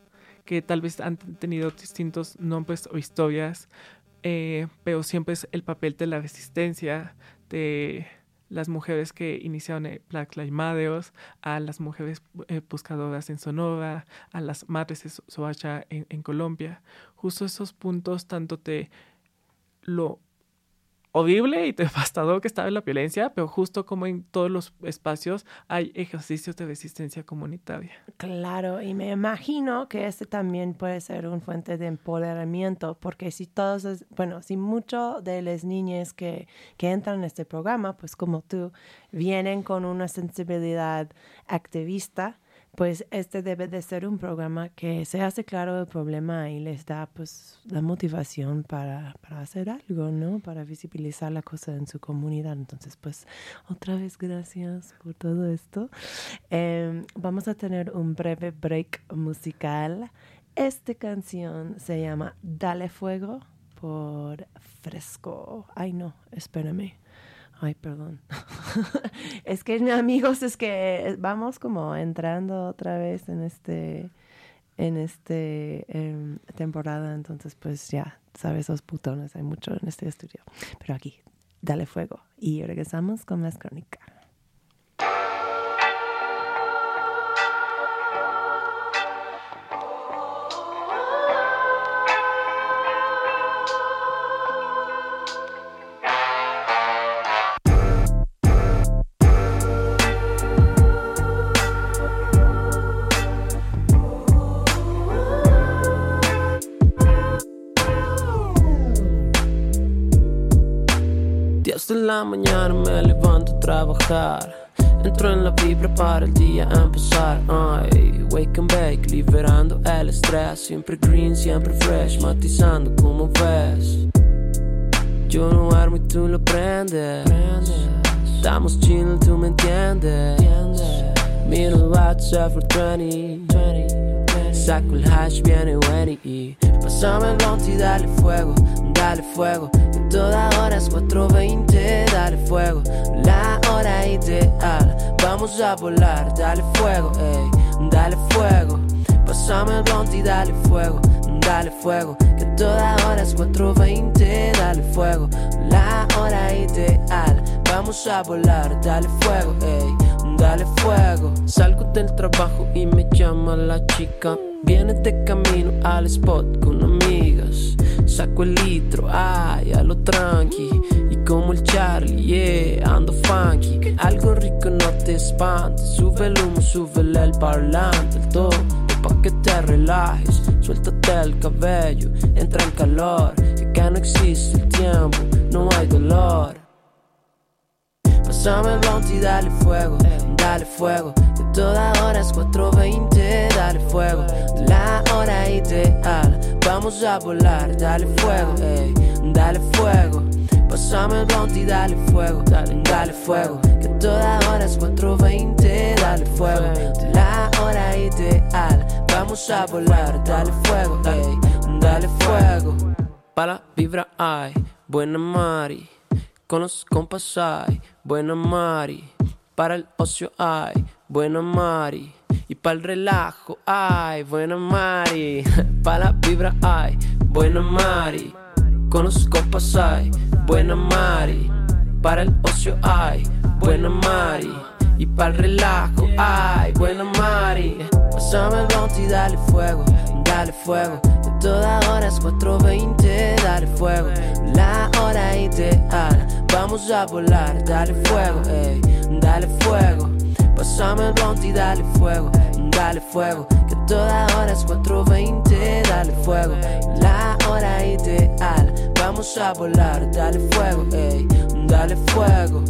que tal vez han tenido distintos nombres o historias, eh, pero siempre es el papel de la resistencia, de las mujeres que iniciaron Black Lives Matter, a las mujeres eh, buscadoras en Sonora, a las madres de Soacha en, Colombia. Justo esos puntos, tanto de lo horrible y devastador que estaba la violencia, pero justo como en todos los espacios hay ejercicios de resistencia comunitaria. Claro, y me imagino que este también puede ser una fuente de empoderamiento, porque si todos, bueno, si muchos de las niñas que, que entran en este programa, pues como tú, vienen con una sensibilidad activista, pues este debe de ser un programa que se hace claro el problema y les da pues la motivación para, para hacer algo, ¿no? Para visibilizar la cosa en su comunidad. Entonces, pues otra vez gracias por todo esto. Em, vamos a tener un breve break musical. Esta canción se llama Dale Fuego por Fresco. Ay, no, espérame. Ay, perdón. es que, amigos, es que vamos como entrando otra vez en este en este em, temporada, entonces pues ya, sabes, esos putones, hay mucho en este estudio. Pero aquí, dale fuego. Y regresamos con más crónica. La mañana me levanto a trabajar. Entro en la vibra para el día empezar. Ay, wake and bake, liberando el estrés. Siempre green, siempre fresh, matizando como ves. Yo no armo y tú lo prendes. Estamos chill, tú me entiendes. Miro el WhatsApp for 20. Saco el hash, viene Wenny y Pasame el y dale fuego, dale fuego Toda hora es 4.20, dale fuego, la hora ideal. Vamos a volar, dale fuego, ey, dale fuego. Pásame el blunt y dale fuego, dale fuego. Que toda hora es 4.20, dale fuego, la hora ideal. Vamos a volar, dale fuego, ey, dale fuego. Salgo del trabajo y me llama la chica. Viene de camino al spot con amigas. Saco el litro, ay, a lo tranqui. Y como el Charlie, yeah, ando funky. Algo rico no te espante. Sube el humo, sube el parlante, el todo. Pa' que te relajes, suéltate el cabello, entra en calor. Que acá no existe el tiempo, no hay dolor. Pásame el blunt y dale fuego, dale fuego. Toda hora es 4.20, dale fuego. La hora ideal Vamos a volar, dale fuego, ey, dale fuego. Pásame el blunt y dale fuego, dale, dale fuego. Que toda hora es 4.20, dale fuego. La hora ideal, vamos a volar, dale fuego, ey, dale fuego. Para vibra hay, buena Mari. Con los compas hay, buena Mari. Para el ocio hay, buena Mari. Y para el relajo, ay, buena Mari. para la vibra, ay, buena Mari. Con los copas, ay, buena Mari. Para el ocio, ay, buena Mari. Y para el relajo, ay, buena Mari. Pásame el y dale fuego, dale fuego. De toda hora es 4.20, dale fuego. La hora ideal, vamos a volar, dale fuego, ey, dale fuego. Pásame el blunt y dale fuego, dale fuego. Que toda hora es 4.20, dale fuego. La hora ideal, vamos a volar, dale fuego, ey, dale fuego.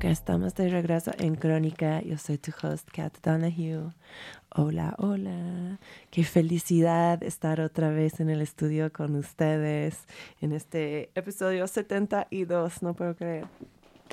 Estamos de regreso en Crónica. Yo soy tu host, Kat Donahue. Hola, hola. Qué felicidad estar otra vez en el estudio con ustedes en este episodio 72, no puedo creer.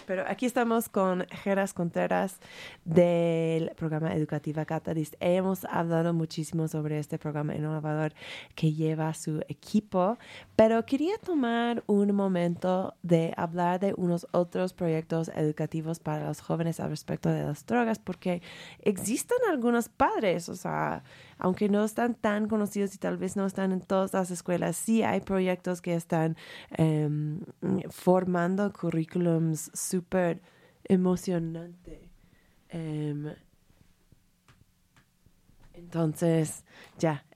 Pero aquí estamos con Geras Contreras del programa Educativa Catalyst. Hemos hablado muchísimo sobre este programa innovador que lleva su equipo, pero quería tomar un momento de hablar de unos otros proyectos educativos para los jóvenes al respecto de las drogas, porque existen algunos padres, o sea, aunque no están tan conocidos y tal vez no están en todas las escuelas, sí hay proyectos que están em, formando currículums súper emocionantes. Em, Entonces, ya.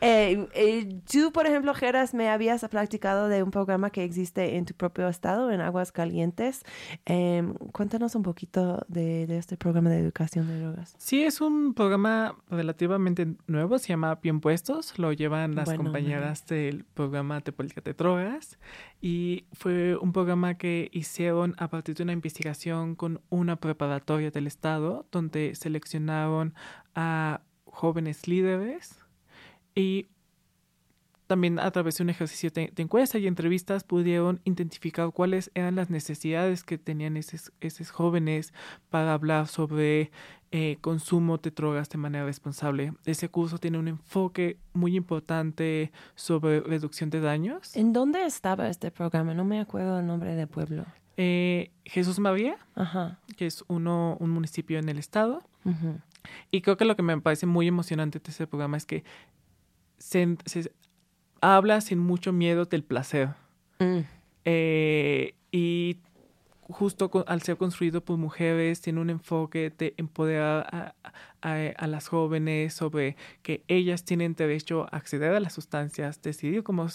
Eh, eh, tú, por ejemplo, Geras, me habías practicado de un programa que existe en tu propio estado, en Aguas Calientes. Em, cuéntanos un poquito de, este programa de educación de drogas. Sí, es un programa relativamente nuevo, se llama Bien Puestos, lo llevan las compañeras del programa de política de drogas y fue un programa que hicieron a partir de una investigación con una preparatoria del estado donde seleccionaron a jóvenes líderes y también a través de un ejercicio de, encuesta y entrevistas pudieron identificar cuáles eran las necesidades que tenían esos, esos jóvenes para hablar sobre eh, consumo de drogas de manera responsable. Ese curso tiene un enfoque muy importante sobre reducción de daños. ¿En dónde estaba este programa? No me acuerdo el nombre del pueblo. Eh, Jesús María, que es uno, un municipio en el estado. Y creo que lo que me parece muy emocionante de este programa es que se, habla sin mucho miedo del placer. Mm. Eh, y justo al ser construido por mujeres, tiene un enfoque de empoderar a, las jóvenes sobre que ellas tienen derecho a acceder a las sustancias, decidir cómo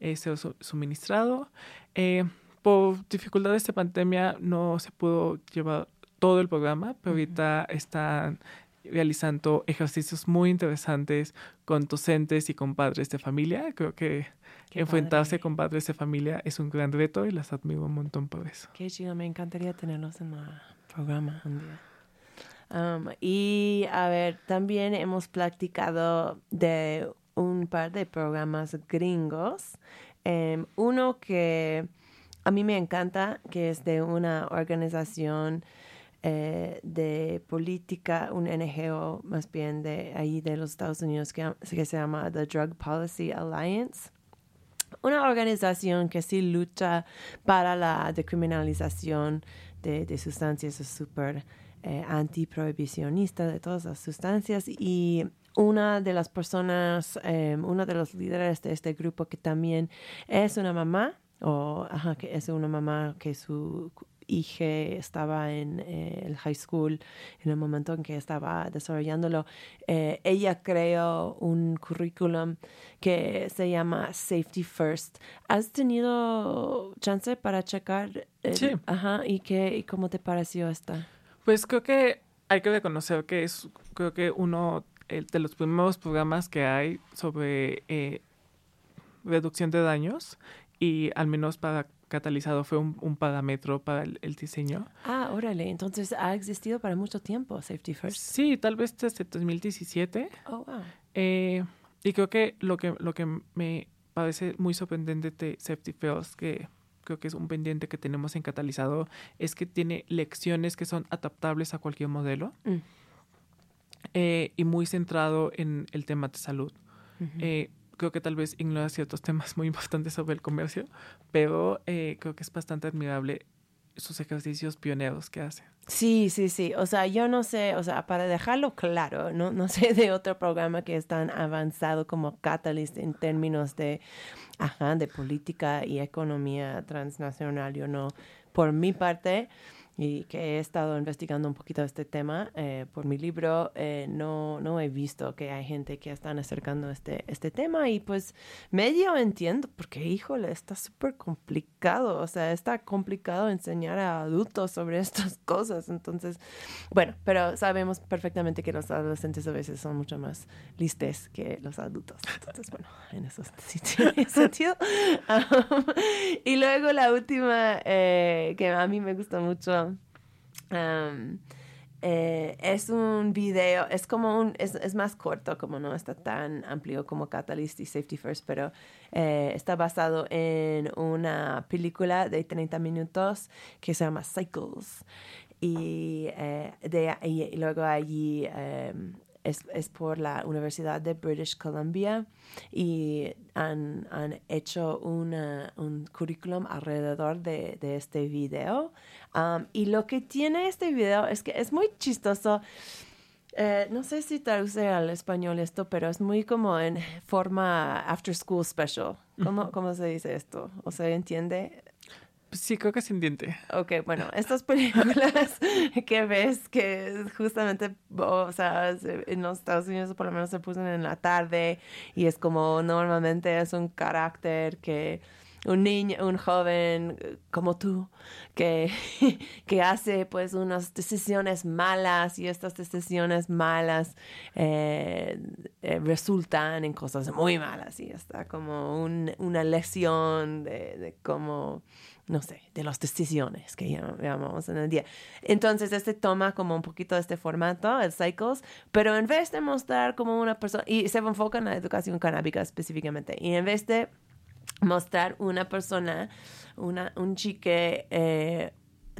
es suministrado. Eh, por dificultades de pandemia no se pudo llevar todo el programa, pero ahorita están realizando ejercicios muy interesantes con docentes y con padres de familia. Creo que enfrentarse con padres de familia es un gran reto y las admiro un montón por eso. Qué chido, me encantaría tenerlos en el programa un día. Um, y a ver, también hemos platicado de un par de programas gringos. Um, uno que a mí me encanta, que es de una organización eh, de política, un NGO más bien de ahí de los Estados Unidos que, se llama The Drug Policy Alliance. Una organización que sí lucha para la decriminalización de, de sustancias, es súper eh, antiprohibicionista de todas las sustancias y una de las personas, eh, uno de los líderes de este grupo que también es una mamá, o ajá, que es una mamá que su hija estaba en eh, el high school en el momento en que estaba desarrollándolo, eh, ella creó un currículum que se llama Safety First. ¿Has tenido chance para checar? sí. Ajá, ¿y, qué, y cómo te pareció esta? Pues creo que hay que reconocer que es, creo que uno de los primeros programas que hay sobre eh, reducción de daños y al menos para catalizado fue un, parámetro para el, diseño. Ah, órale, entonces ha existido para mucho tiempo Safety First. Sí, tal vez desde 2017. Oh, wow. Eh, y creo que lo que lo que me parece muy sorprendente de Safety First, que creo que es un pendiente que tenemos en catalizado, es que tiene lecciones que son adaptables a cualquier modelo mm. eh, y muy centrado en el tema de salud creo que tal vez ignora ciertos temas muy importantes sobre el comercio, pero eh, creo que es bastante admirable sus ejercicios pioneros que hace. Sí, sí, sí. O sea, yo no sé, o sea, para dejarlo claro, no, no sé de otro programa que es tan avanzado como Catalyst en términos de, ajá, de política y economía transnacional. Yo no, por mi parte, y que he estado investigando un poquito este tema eh, por mi libro, eh, no, no he visto que hay gente que están acercando este, este tema y pues medio entiendo porque, híjole, está súper complicado, o sea, está complicado enseñar a adultos sobre estas cosas, entonces, bueno, pero sabemos perfectamente que los adolescentes a veces son mucho más listes que los adultos, entonces, bueno, en eso sí tiene sentido. Um, y luego la última eh, que a mí me gusta mucho eh, es un video, es como un, es, es, más corto, como no está tan amplio como Catalyst y Safety First, pero eh, está basado en una película de 30 minutos que se llama Cycles. Y, eh, de, y luego allí em, es, es, por la Universidad de British Columbia y han, han hecho una, un currículum alrededor de, de este video. Um, y lo que tiene este video es que es muy chistoso. Eh, no sé si traduce al español esto, pero es muy como en forma after school special. ¿Cómo, cómo se dice esto? ¿O se entiende? Sí, creo que sin diente. Ok, bueno, estas películas que ves que justamente, o sea, en los Estados Unidos por lo menos se puso en la tarde y es como normalmente es un carácter que un niño, un joven eh, como tú, que, que hace pues unas decisiones malas y estas decisiones malas eh, eh, resultan en cosas muy malas y está como una lesión de, de como no sé, de las decisiones que llamamos en el día. Entonces, este toma como un poquito de este formato, el Cycles, pero en vez de mostrar como una persona, y se enfoca en la educación canábica específicamente, y en vez de mostrar una persona, una, un chique eh,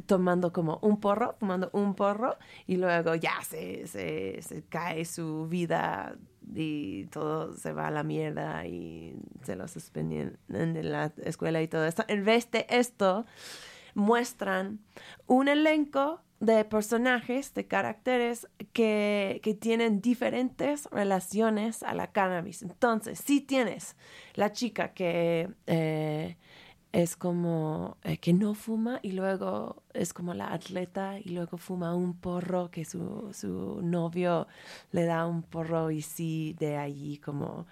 tomando como un porro, fumando un porro, y luego ya se, se, se cae su vida y todo se va a la mierda y se lo suspenden de la escuela y todo esto. En vez de esto, muestran un elenco de personajes, de caracteres que, que, tienen diferentes relaciones a la cannabis. Entonces, si tienes la chica que eh, es como eh, que no fuma y luego es como la atleta y luego fuma un porro que su, su novio le da un porro y sí de allí como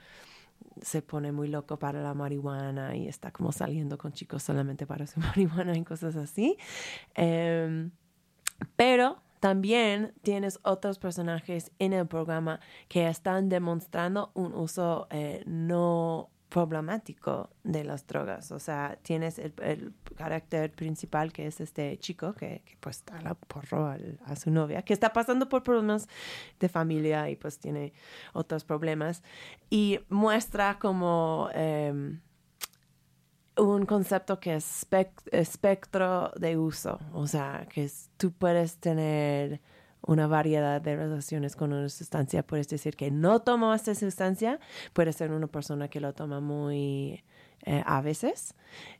se pone muy loco para la marihuana y está como saliendo con chicos solamente para su marihuana y cosas así. Em, pero también tienes otros personajes en el programa que están demostrando un uso eh, no problemático de las drogas. O sea, tienes el, carácter principal que es este chico que, pues da la porro a su novia, que está pasando por problemas de familia y pues tiene otros problemas. Y muestra como em, un concepto que es espectro de uso. O sea, que tú puedes tener una variedad de relaciones con una sustancia. Puedes decir que no tomo esta sustancia, puede ser una persona que lo toma muy eh, a veces,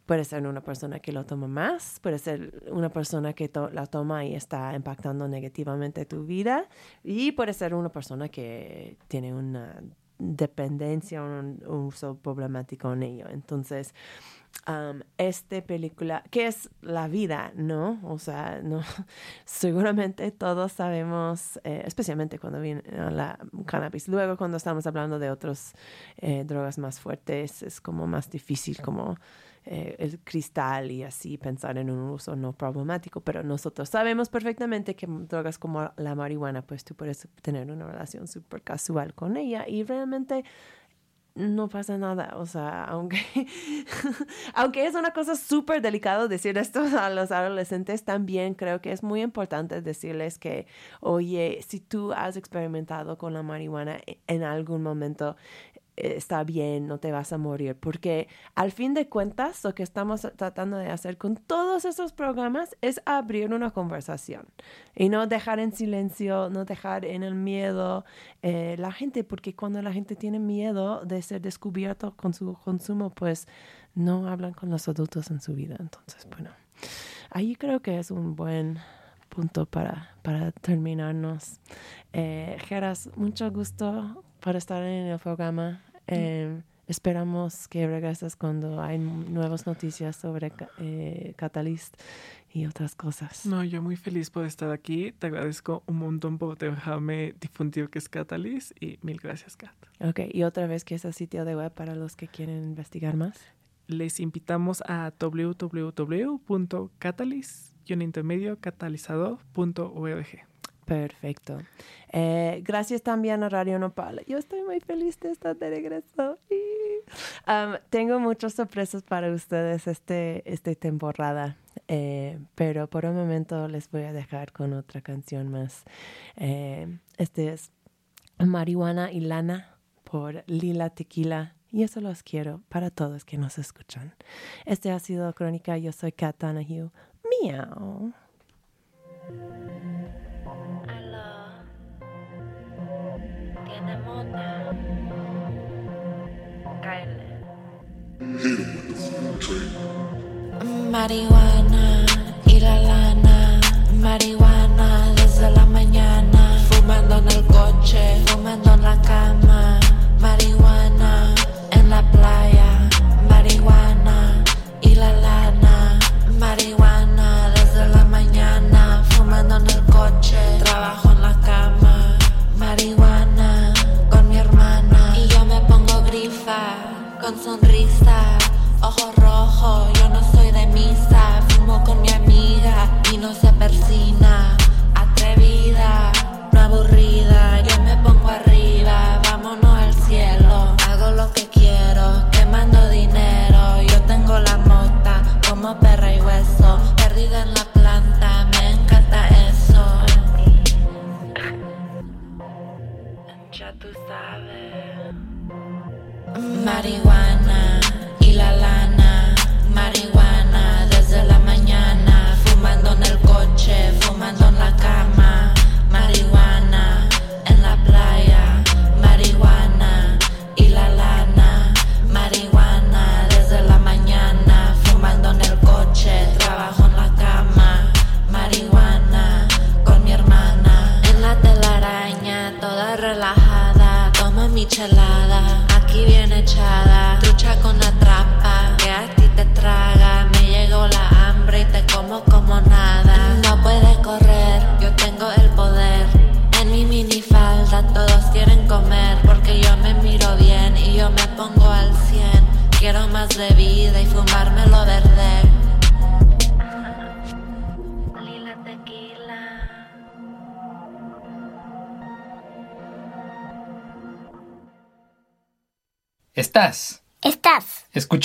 puede ser una persona que lo toma más, puede ser una persona que la toma y está impactando negativamente tu vida y puede ser una persona que tiene una dependencia o un uso problemático en ello. Entonces, um, esta película, que es la vida, ¿no? O sea, no, seguramente todos sabemos, eh, especialmente cuando viene la cannabis. Luego, cuando estamos hablando de otras eh, drogas más fuertes, es como más difícil, como eh, el cristal y así pensar en un uso no problemático. Pero nosotros sabemos perfectamente que drogas como la marihuana, pues tú puedes tener una relación súper casual con ella y realmente no pasa nada, o sea, aunque, aunque es una cosa súper delicada decir esto a los adolescentes, también creo que es muy importante decirles que, oye, si tú has experimentado con la marihuana e, en algún momento, está bien, no te vas a morir, porque al fin de cuentas lo que estamos tratando de hacer con todos esos programas es abrir una conversación y no dejar en silencio, no dejar en el miedo eh, la gente, porque cuando la gente tiene miedo de ser descubierto con su consumo, pues no hablan con los adultos en su vida. Entonces, bueno, ahí creo que es un buen punto para, para terminarnos. Eh, Geras, mucho gusto por estar en el programa. Eh, esperamos que regreses cuando hay nuevas noticias sobre eh, Catalyst y otras cosas. No, yo muy feliz por estar aquí. Te agradezco un montón por dejarme difundir que es Catalyst y mil gracias, Kat. Ok, y otra vez, ¿qué es el sitio de web para los que quieren investigar más? Les invitamos a www.catalyst-catalizador.org. Perfecto. Eh, gracias también a Radio Nopal. Yo estoy muy feliz de estar de regreso. Um, tengo muchas sorpresas para ustedes este, esta temporada, eh, pero por un momento les voy a dejar con otra canción más. Eh, este es Marihuana y Lana por Lila Tequila. Y eso los quiero para todos que nos escuchan. Este ha sido Crónica. Yo soy Kat Donahue. Miau. Marihuana y la lana, marihuana desde la mañana, fumando en el coche, fumando en la cama,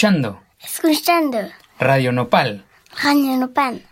escuchando escuchando Radio Nopal. Radio Nopal.